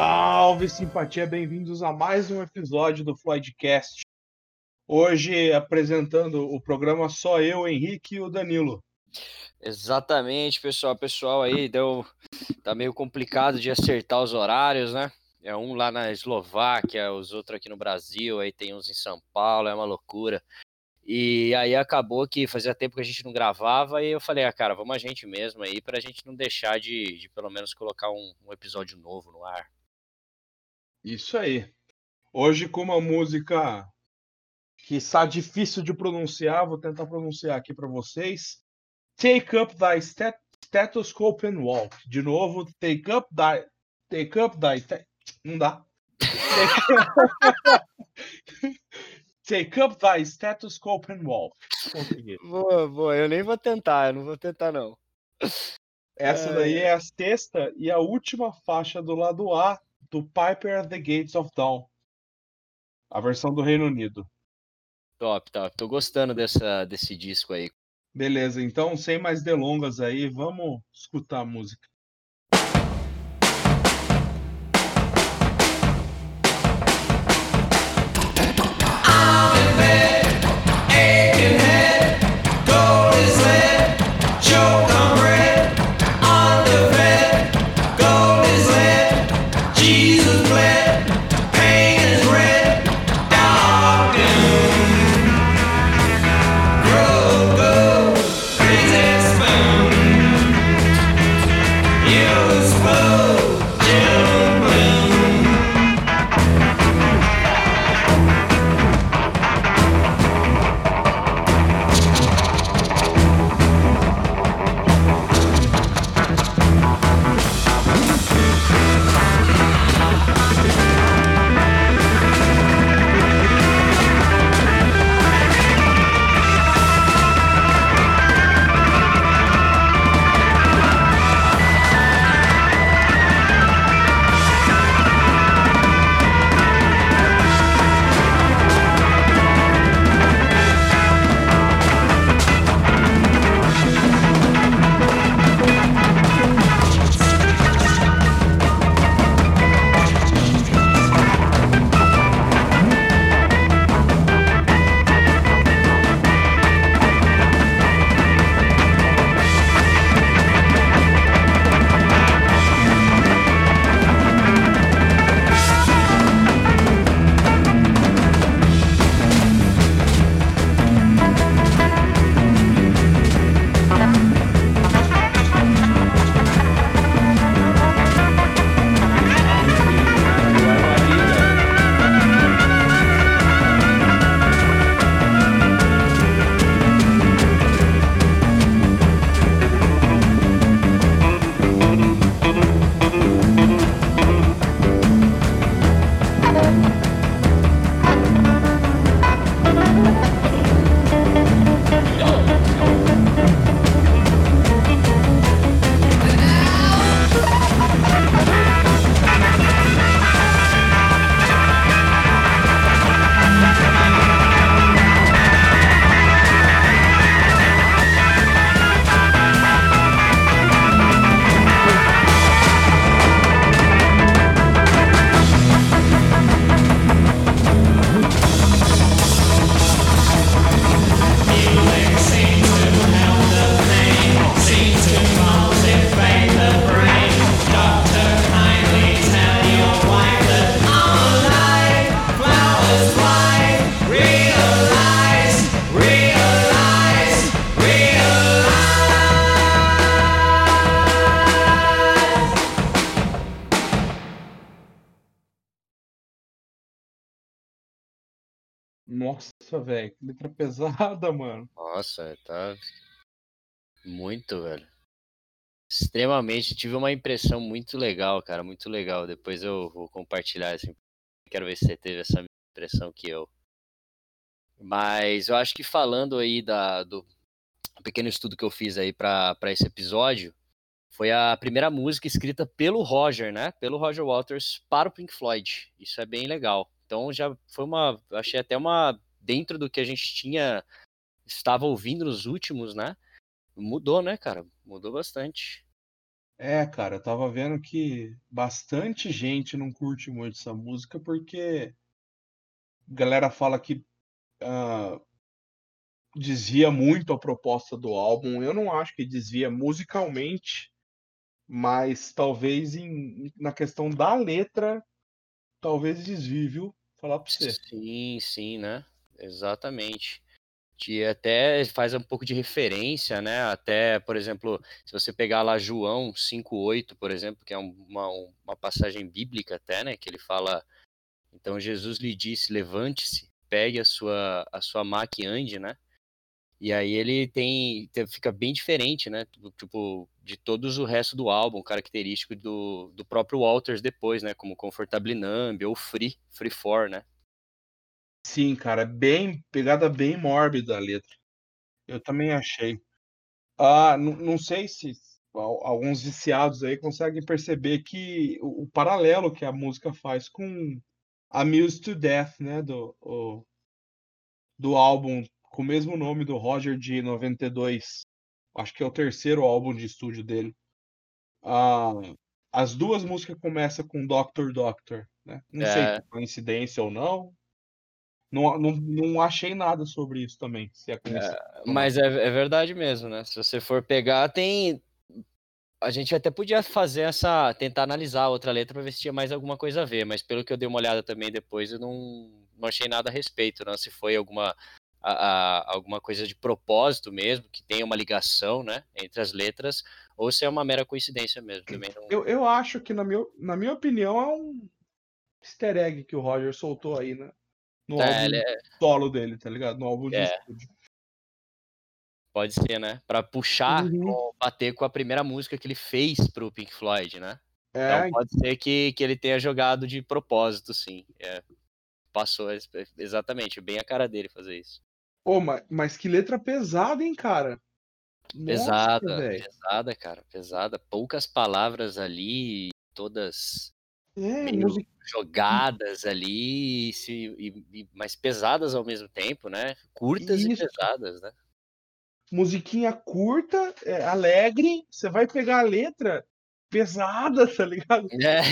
Salve simpatia, bem-vindos a mais um episódio do Floydcast. Hoje apresentando o programa só eu, o Henrique e o Danilo. Exatamente, pessoal. Pessoal aí deu tá meio complicado de acertar os horários, né? É um lá na Eslováquia, os outros aqui no Brasil, aí tem uns em São Paulo, é uma loucura. E aí acabou que fazia tempo que a gente não gravava e eu falei, ah, cara, vamos a gente mesmo aí pra gente não deixar de, de pelo menos colocar um, um episódio novo no ar. Isso aí. Hoje com uma música que está difícil de pronunciar, vou tentar pronunciar aqui para vocês. Take up thy stet stethoscope and walk. De novo, take up thy take up thy não dá. Take up thy stethoscope and walk. Consegui. Boa, boa. Eu nem vou tentar, eu não vou tentar, não. Essa daí é a sexta e a última faixa do lado A do Piper at the Gates of Dawn. A versão do Reino Unido. Top, top. Tô gostando dessa, desse disco aí. Beleza, então, sem mais delongas aí, vamos escutar a música. Nossa, velho, que letra pesada, mano. Nossa, tá muito, velho. Extremamente, tive uma impressão muito legal, cara, muito legal. Depois eu vou compartilhar assim. Quero ver se você teve essa impressão que eu. Mas eu acho que falando aí da, do pequeno estudo que eu fiz aí para esse episódio, foi a primeira música escrita pelo Roger, né? Pelo Roger Waters para o Pink Floyd. Isso é bem legal. Então já foi uma, achei até uma dentro do que a gente tinha estava ouvindo nos últimos, né? Mudou, né, cara? Mudou bastante. É, cara, eu tava vendo que bastante gente não curte muito essa música porque a galera fala que uh, desvia muito a proposta do álbum. Eu não acho que desvia musicalmente, mas talvez em, na questão da letra, talvez desvie, viu? Falar pra você. Sim, sim, né? Exatamente que até faz um pouco de referência, né? Até, por exemplo, se você pegar lá João 5:8, por exemplo, que é uma, uma passagem bíblica até, né? Que ele fala, então Jesus lhe disse, levante-se, pegue a sua a sua maca e ande, né? E aí ele tem, fica bem diferente, né? Tipo, de todos o resto do álbum, característico do, do próprio Walters depois, né? Como Comfortable Numb ou Free, Free For, né? Sim, cara, bem pegada bem mórbida a letra. Eu também achei. Ah, não sei se alguns viciados aí conseguem perceber que o, o paralelo que a música faz com Amused to Death, né, do, o, do álbum com o mesmo nome do Roger de 92. Acho que é o terceiro álbum de estúdio dele. Ah, as duas músicas começam com Doctor Doctor, né? Não é. sei se é coincidência ou não, não, não, não achei nada sobre isso também. Se é, é mas é, é verdade mesmo, né? Se você for pegar, tem. A gente até podia fazer essa. tentar analisar outra letra para ver se tinha mais alguma coisa a ver, mas pelo que eu dei uma olhada também depois, eu não, não achei nada a respeito, não. Se foi alguma. A, a, alguma coisa de propósito mesmo, que tenha uma ligação né, entre as letras, ou se é uma mera coincidência mesmo. Também não... eu, eu acho que, na minha, na minha opinião, é um easter egg que o Roger soltou aí, né? No é, álbum é... solo dele, tá ligado? No álbum de é. estúdio. Pode ser, né? Pra puxar, uhum. bater com a primeira música que ele fez pro Pink Floyd, né? É. Então pode ser que, que ele tenha jogado de propósito, sim. É. Passou exatamente, bem a cara dele fazer isso. Pô, mas, mas que letra pesada, hein, cara? Pesada, Nossa, pesada, cara, pesada. Poucas palavras ali, todas é, música... jogadas ali, se, e, e, mais pesadas ao mesmo tempo, né? Curtas Isso. e pesadas, né? Musiquinha curta, é, alegre, você vai pegar a letra pesada, tá ligado? É.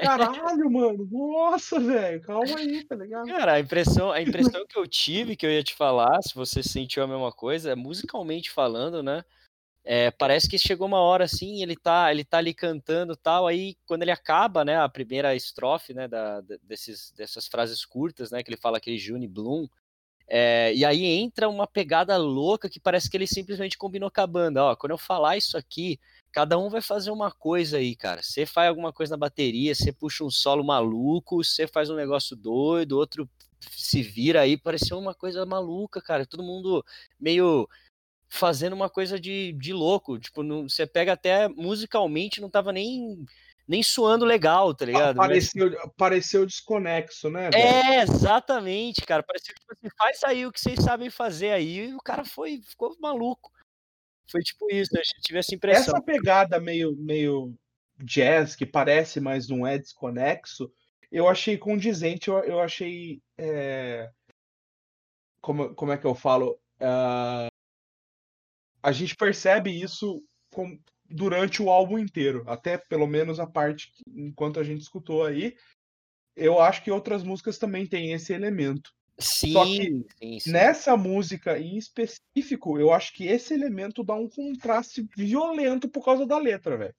Caralho, mano, nossa, velho, calma aí, tá ligado? Cara, a impressão, a impressão que eu tive, que eu ia te falar, se você sentiu a mesma coisa, é musicalmente falando, né? É, parece que chegou uma hora assim, ele tá, ele tá ali cantando tal, aí quando ele acaba, né, a primeira estrofe, né, da, desses, dessas frases curtas, né, que ele fala aquele June Bloom, é, e aí entra uma pegada louca que parece que ele simplesmente combinou com a banda, ó, quando eu falar isso aqui, cada um vai fazer uma coisa aí, cara, você faz alguma coisa na bateria, você puxa um solo maluco, você faz um negócio doido, outro se vira aí, pareceu uma coisa maluca, cara, todo mundo meio fazendo uma coisa de, de louco. Tipo, não, você pega até musicalmente, não tava nem nem suando legal, tá ligado? Pareceu, Mas... pareceu desconexo, né? Velho? É, exatamente, cara. Pareceu tipo assim, faz aí o que vocês sabem fazer aí, e o cara foi, ficou maluco. Foi tipo isso, eu tive essa impressão. Essa pegada meio, meio jazz, que parece, mas não é desconexo, eu achei condizente, eu, eu achei. É... Como, como é que eu falo? Uh a gente percebe isso com, durante o álbum inteiro, até pelo menos a parte que, enquanto a gente escutou aí. Eu acho que outras músicas também têm esse elemento. Sim, Só que sim, sim. nessa música em específico, eu acho que esse elemento dá um contraste violento por causa da letra, velho.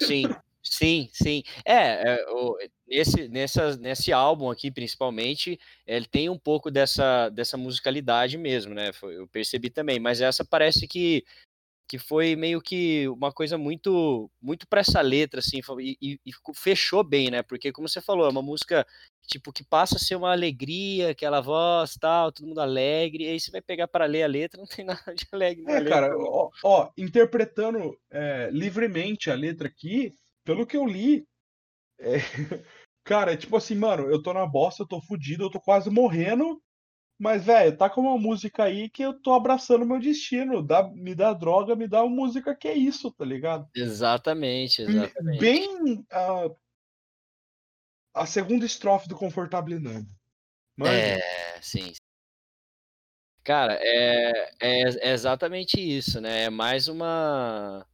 Sim, sim, sim. É, é o, nesse, nessa, nesse álbum aqui, principalmente, ele tem um pouco dessa, dessa musicalidade mesmo, né? Eu percebi também, mas essa parece que que foi meio que uma coisa muito muito para essa letra assim e, e, e, fechou bem né porque como você falou é uma música tipo que passa a ser uma alegria aquela voz tal todo mundo alegre e aí você vai pegar para ler a letra não tem nada de alegre é cara ó, ó, interpretando é, livremente a letra aqui pelo que eu li é, cara é tipo assim mano eu tô na bosta eu tô fudido eu tô quase morrendo mas, velho, tá com uma música aí que eu tô abraçando meu destino. Dá, me dá droga, me dá uma música que é isso, tá ligado? Exatamente, exatamente. Bem uh, a segunda estrofe do Confortable Numb. É, sim. Cara, é, é, é, exatamente isso, né? É mais uma.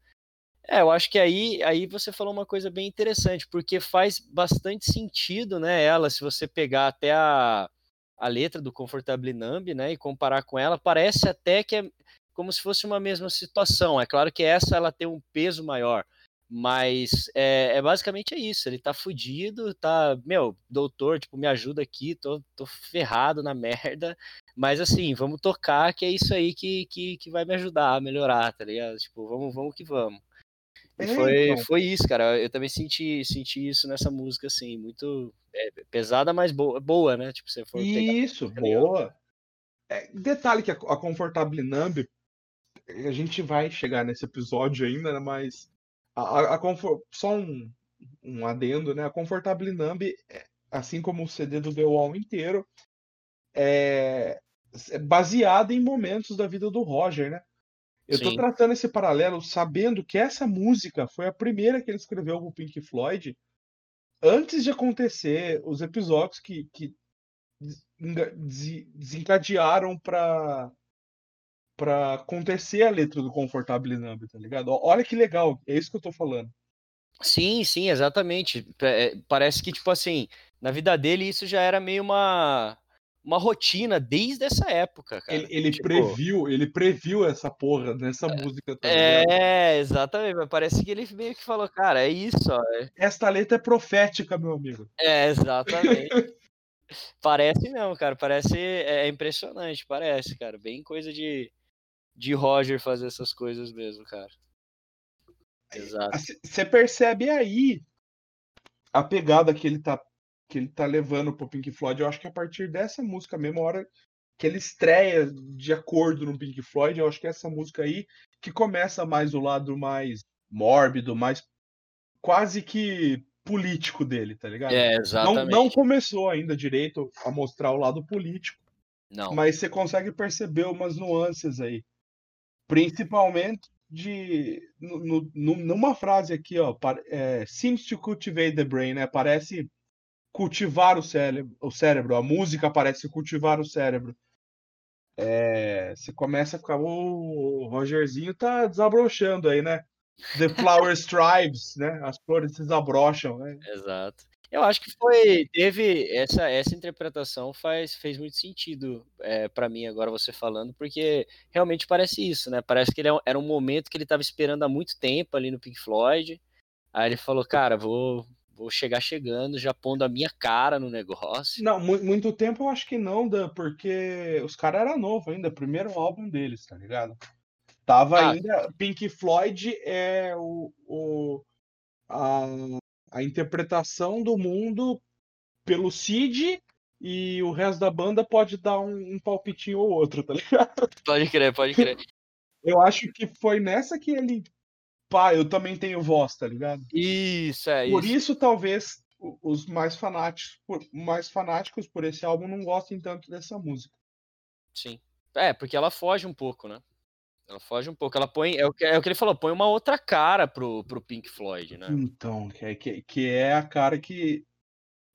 É, eu acho que aí, aí você falou uma coisa bem interessante, porque faz bastante sentido, né, ela, se você pegar até a, a letra do Comfortable Numb, né, e comparar com ela, parece até que é como se fosse uma mesma situação. É claro que essa ela tem um peso maior, mas é, é, basicamente é isso. Ele tá fudido, tá. Meu, doutor, tipo, me ajuda aqui, tô, tô ferrado na merda. Mas assim, vamos tocar, que é isso aí que, que, que vai me ajudar a melhorar, tá ligado? Tipo, vamos, vamos que vamos. E é, foi, então. foi isso, cara. Eu também senti, senti isso nessa música, assim, muito é, pesada, mas boa, boa, né? Tipo, você for Isso, boa. É, detalhe que a, a Comfortable Numb, a gente vai chegar nesse episódio ainda, né, mas a, a Comfort, só um, um adendo, né? A Comfortable Numb, é, assim como o CD do The Wall inteiro, é, é baseada em momentos da vida do Roger, né? Eu estou tratando esse paralelo sabendo que essa música foi a primeira que ele escreveu com o Pink Floyd antes de acontecer os episódios que, que desencadearam para para acontecer a letra do Comfortable Number, tá ligado? Olha que legal, é isso que eu tô falando. Sim, sim, exatamente. É, parece que, tipo assim, na vida dele isso já era meio uma, uma rotina desde essa época, cara. Ele, ele tipo... previu, ele previu essa porra nessa é, música também. É, exatamente. Parece que ele meio que falou, cara, é isso, ó. É Esta letra é profética, meu amigo. É, exatamente. parece mesmo, cara. Parece. É, é impressionante, parece, cara. Bem coisa de de Roger fazer essas coisas mesmo, cara. Exato. Você percebe aí a pegada que ele tá que ele tá levando pro Pink Floyd. Eu acho que a partir dessa música mesmo, a hora que ele estreia de acordo no Pink Floyd, eu acho que é essa música aí que começa mais o lado mais mórbido, mais quase que político dele, tá ligado? É, exatamente. Não, não começou ainda direito a mostrar o lado político. Não. Mas você consegue perceber umas nuances aí. Principalmente de no, no, numa frase aqui, ó, é, seems to cultivate the brain, né? Parece cultivar o cérebro, o cérebro. A música parece cultivar o cérebro. É, você começa a ficar, o Rogerzinho tá desabrochando aí, né? The flower strives, né? As flores desabrocham, né? Exato. Eu acho que foi, teve essa essa interpretação faz fez muito sentido é, para mim agora você falando, porque realmente parece isso, né? Parece que ele é era um momento que ele estava esperando há muito tempo ali no Pink Floyd. Aí ele falou, cara, vou vou chegar chegando, já pondo a minha cara no negócio. Não, muito tempo eu acho que não, Dan, porque os caras eram novos ainda, primeiro álbum deles, tá ligado? Tava ah, ainda. Pink Floyd é o, o, a, a interpretação do mundo pelo Cid e o resto da banda pode dar um, um palpitinho ou outro, tá ligado? Pode crer, pode crer. Eu acho que foi nessa que ele. Pá, eu também tenho voz, tá ligado? Isso, é Por isso, isso talvez os mais fanáticos, mais fanáticos por esse álbum não gostem tanto dessa música. Sim. É, porque ela foge um pouco, né? Ela foge um pouco, ela põe, é o que, é o que ele falou, põe uma outra cara pro, pro Pink Floyd, né? Então, que é, que, que é a cara que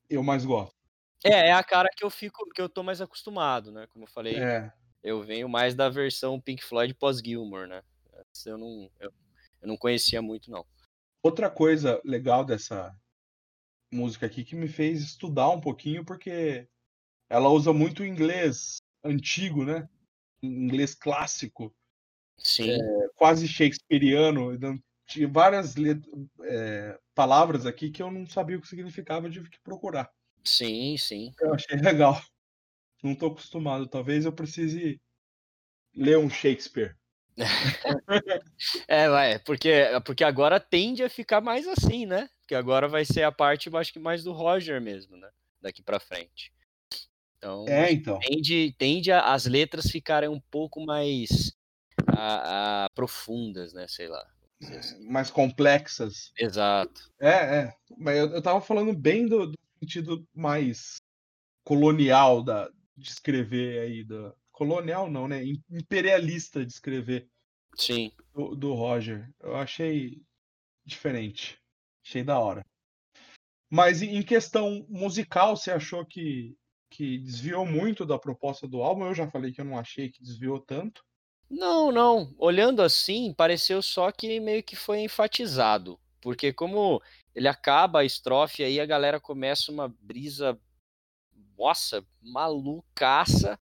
eu mais gosto. É, é a cara que eu fico, que eu tô mais acostumado, né? Como eu falei, é. eu venho mais da versão Pink Floyd pós-Gilmore, né? Eu não, eu, eu não conhecia muito, não. Outra coisa legal dessa música aqui que me fez estudar um pouquinho, porque ela usa muito inglês antigo, né? Inglês clássico. Sim. É, quase shakespeariano. Tinha várias é, palavras aqui que eu não sabia o que significava, eu tive que procurar. Sim, sim. Eu achei legal. Não estou acostumado. Talvez eu precise ler um Shakespeare. é, vai, porque, porque agora tende a ficar mais assim, né? Porque agora vai ser a parte, acho que mais do Roger mesmo, né? Daqui para frente. Então, é, então. Tende, tende a, as letras ficarem um pouco mais a, a profundas, né? Sei lá. Assim. Mais complexas. Exato. É, é. Mas eu, eu tava falando bem do, do sentido mais colonial da, de escrever aí. Da, colonial não, né? Imperialista de escrever. Sim. Do, do Roger. Eu achei diferente. Achei da hora. Mas em questão musical, você achou que, que desviou muito da proposta do álbum? Eu já falei que eu não achei que desviou tanto. Não, não. Olhando assim, pareceu só que meio que foi enfatizado. Porque como ele acaba a estrofe, aí a galera começa uma brisa, nossa, malucaça.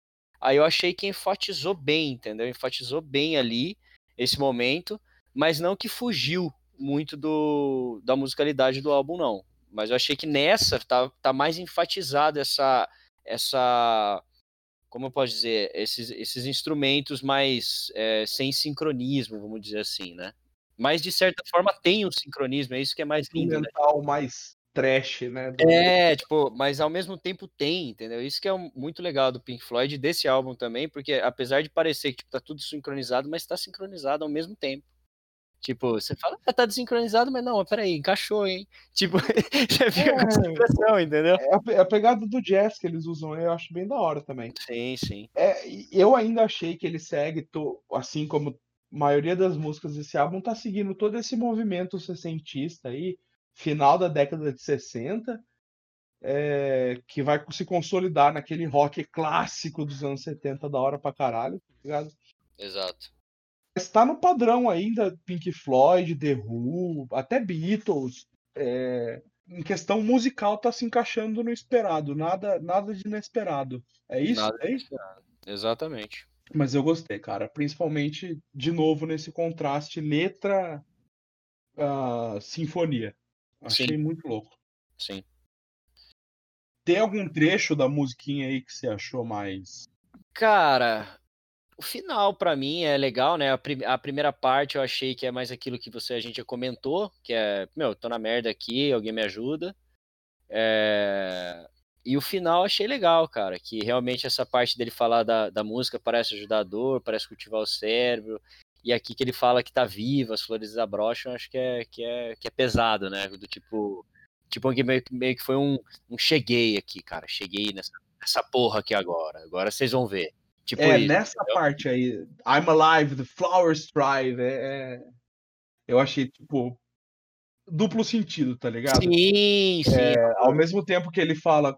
Aí eu achei que enfatizou bem, entendeu? Enfatizou bem ali esse momento, mas não que fugiu muito do, da musicalidade do álbum, não. Mas eu achei que nessa tá, tá mais enfatizado essa, essa como eu posso dizer, esses, esses instrumentos mais é, sem sincronismo, vamos dizer assim, né? Mas de certa forma tem um sincronismo, é isso que é mais lindo. Né? mais trash, né? Do... É, tipo, mas ao mesmo tempo tem, entendeu? Isso que é muito legal do Pink Floyd desse álbum também, porque apesar de parecer que tipo, tá tudo sincronizado, mas tá sincronizado ao mesmo tempo. Tipo, você fala, ah, tá desincronizado, mas não, peraí, encaixou, hein? Tipo, você fica é, com essa impressão, entendeu? É, é a, pegada do jazz que eles usam, eu acho bem da hora também. Sim, sim. É, eu ainda achei que ele segue, to, assim como a maioria das músicas desse álbum, tá seguindo todo esse movimento sessentista aí, final da década de 60, é, que vai se consolidar naquele rock clássico dos anos 70 da hora pra caralho, tá ligado? Exato está no padrão ainda Pink Floyd, The Who, até Beatles. É, em questão musical está se encaixando no esperado, nada nada de inesperado. É isso? Nada é isso? Exatamente. Mas eu gostei, cara. Principalmente, de novo, nesse contraste letra uh, sinfonia. Achei Sim. muito louco. Sim. Tem algum trecho da musiquinha aí que você achou mais. Cara, o final, para mim, é legal, né? A, prim a, primeira parte eu achei que é mais aquilo que você a gente já comentou, que é, meu, tô na merda aqui, alguém me ajuda. É... E o final achei legal, cara, que realmente essa parte dele falar da, da música parece ajudador, parece cultivar o cérebro. E aqui que ele fala que tá vivo, as flores desabrocham, acho que é, que é, que é pesado, né? Do tipo, tipo meio, meio que foi um, um cheguei aqui, cara, cheguei nessa, nessa porra aqui agora, agora vocês vão ver. Tipo é, isso, nessa entendeu? parte aí, I'm Alive, The Flowers Thrive, é, é, eu achei, tipo, duplo sentido, tá ligado? Sim, sim. É, ao mesmo tempo que ele fala,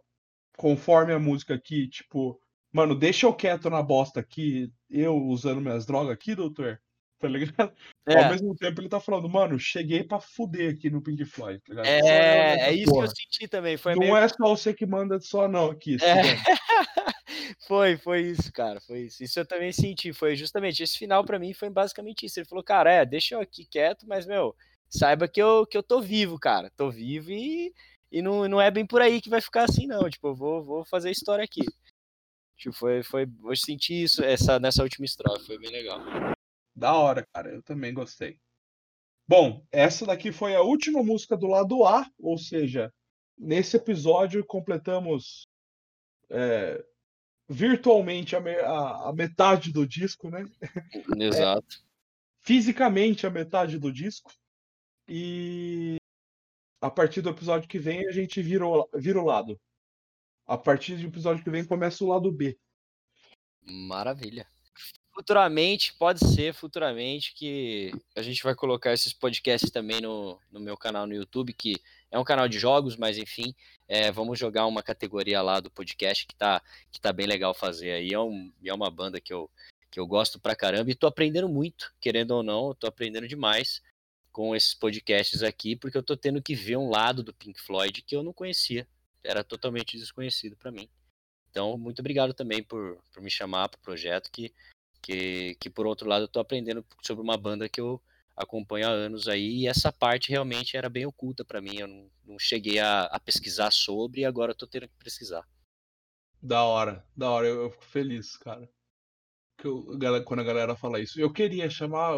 conforme a música aqui, tipo, mano, deixa eu quieto na bosta aqui, eu usando minhas drogas aqui, doutor, tá ligado? É. Ao mesmo tempo ele tá falando, mano, cheguei pra fuder aqui no Pink Floyd, tá ligado? É, é isso porra. que eu senti também. Foi não meio... é só você que manda só não aqui. É. Foi, foi isso, cara, foi isso. Isso eu também senti, foi justamente, esse final para mim foi basicamente isso. Ele falou, cara, é, deixa eu aqui quieto, mas, meu, saiba que eu, que eu tô vivo, cara, tô vivo e, e não, não é bem por aí que vai ficar assim, não, tipo, eu vou, vou fazer história aqui. Tipo, foi, foi, eu senti isso essa, nessa última estrofe, foi bem legal. Da hora, cara, eu também gostei. Bom, essa daqui foi a última música do lado A, ou seja, nesse episódio completamos é, virtualmente a, me, a, a, metade do disco, né? Exato. É, fisicamente a metade do disco. E a partir do episódio que vem a gente vira o, vira o lado. A partir do episódio que vem começa o lado B. Maravilha. Futuramente, pode ser futuramente que a gente vai colocar esses podcasts também no, no meu canal no YouTube, que é um canal de jogos, mas enfim, é, vamos jogar uma categoria lá do podcast que tá, que tá bem legal fazer aí. É, um, é uma banda que eu, que eu gosto pra caramba e tô aprendendo muito, querendo ou não, tô aprendendo demais com esses podcasts aqui, porque eu tô tendo que ver um lado do Pink Floyd que eu não conhecia. Era totalmente desconhecido para mim. Então, muito obrigado também por, por me chamar para o projeto, que, que, que por outro lado eu tô aprendendo sobre uma banda que eu, acompanho há anos aí, e essa parte realmente era bem oculta para mim, eu não, não cheguei a, a, pesquisar sobre e agora estou tendo que pesquisar. Da hora, da hora, eu, eu fico feliz, cara. Que eu, quando a galera fala isso. Eu queria chamar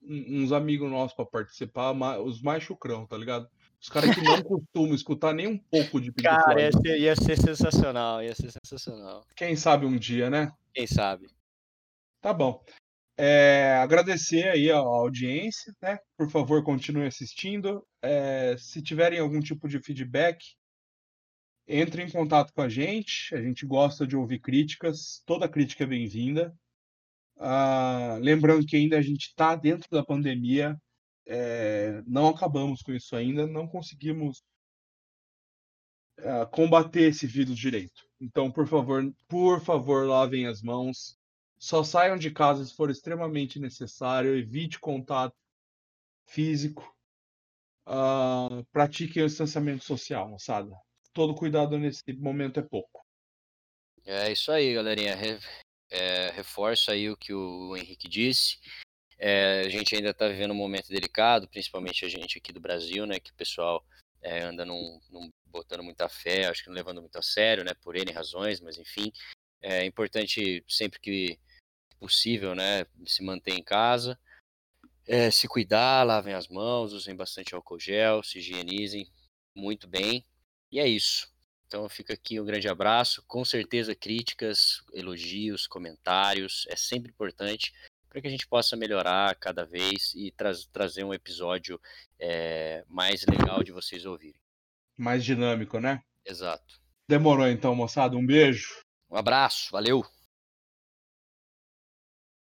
uns amigos nossos para participar, os mais chucrão, tá ligado? Os caras que não costumam escutar nem um pouco de Pink Cara, ia ser, ia ser sensacional, ia ser sensacional. Quem sabe um dia, né? Quem sabe. Tá bom. É, agradecer aí a audiência, né? Por favor, continue assistindo. É, se tiverem algum tipo de feedback, entre em contato com a gente. A gente gosta de ouvir críticas. Toda crítica é bem-vinda. Ah, lembrando que ainda a gente está dentro da pandemia, é, não acabamos com isso ainda, não conseguimos combater esse vírus direito. Então, por favor, por favor, lavem as mãos Só saiam de casa se for extremamente necessário, evite contato físico. Uh, pratiquem o distanciamento social, moçada. Todo cuidado nesse momento é pouco. É isso aí, galerinha. Re, é, reforço aí o que o Henrique disse. É, a gente ainda está vivendo um momento delicado, principalmente a gente aqui do Brasil, né? Que o pessoal é, anda num, num, botando muita fé, acho que não levando muito a sério, né? Por N razões, mas enfim. É importante sempre que possível, né? Se manter em casa. É, se cuidar, lavem as mãos, usem bastante álcool gel, se higienizem muito bem. E é isso. Então fica aqui um grande abraço. Com certeza, críticas, elogios, comentários é sempre importante para que a gente possa melhorar cada vez e tra trazer um episódio é, mais legal de vocês ouvirem. Mais dinâmico, né? Exato. Demorou então, moçada. Um beijo. Um abraço, valeu!